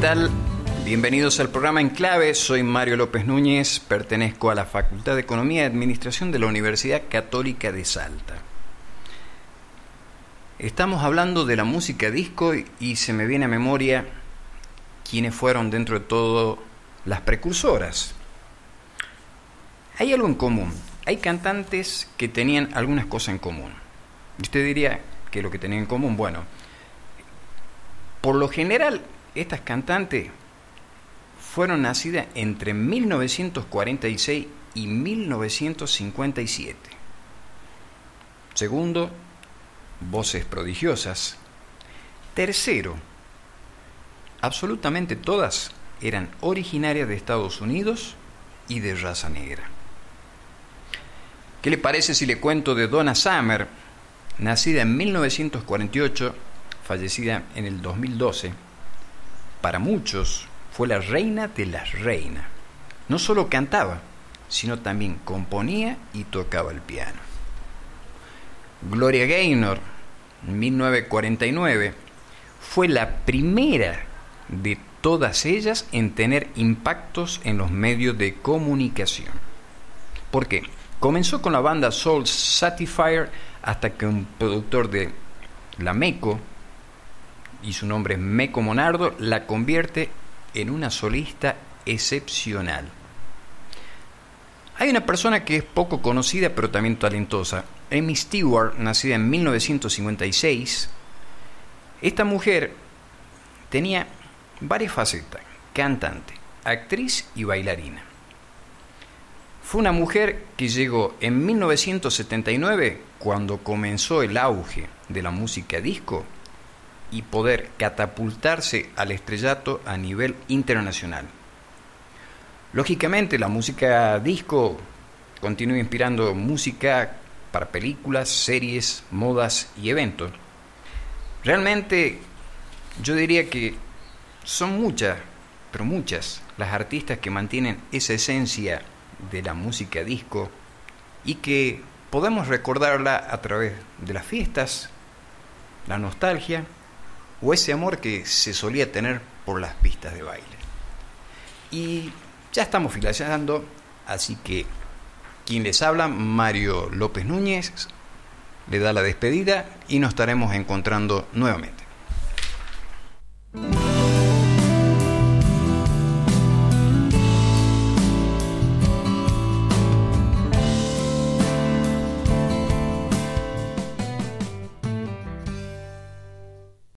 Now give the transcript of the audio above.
tal? Bienvenidos al programa En Clave, soy Mario López Núñez, pertenezco a la Facultad de Economía y Administración de la Universidad Católica de Salta. Estamos hablando de la música disco y se me viene a memoria quiénes fueron dentro de todo las precursoras. Hay algo en común, hay cantantes que tenían algunas cosas en común. Y usted diría que lo que tenían en común, bueno, por lo general estas cantantes fueron nacidas entre 1946 y 1957. Segundo, voces prodigiosas. Tercero, absolutamente todas eran originarias de Estados Unidos y de raza negra. ¿Qué le parece si le cuento de Donna Summer, nacida en 1948, fallecida en el 2012? Para muchos, fue la reina de las reinas. No solo cantaba, sino también componía y tocaba el piano. Gloria Gaynor, en 1949, fue la primera de todas ellas en tener impactos en los medios de comunicación. ¿Por qué? Comenzó con la banda Soul Satisfier hasta que un productor de la Meco, y su nombre es Meco Monardo, la convierte en una solista excepcional. Hay una persona que es poco conocida pero también talentosa, Amy Stewart, nacida en 1956. Esta mujer tenía varias facetas, cantante, actriz y bailarina. Fue una mujer que llegó en 1979, cuando comenzó el auge de la música disco, y poder catapultarse al estrellato a nivel internacional. Lógicamente la música disco continúa inspirando música para películas, series, modas y eventos. Realmente yo diría que son muchas, pero muchas, las artistas que mantienen esa esencia de la música disco y que podemos recordarla a través de las fiestas, la nostalgia o ese amor que se solía tener por las pistas de baile. Y ya estamos finalizando, así que quien les habla, Mario López Núñez, le da la despedida y nos estaremos encontrando nuevamente.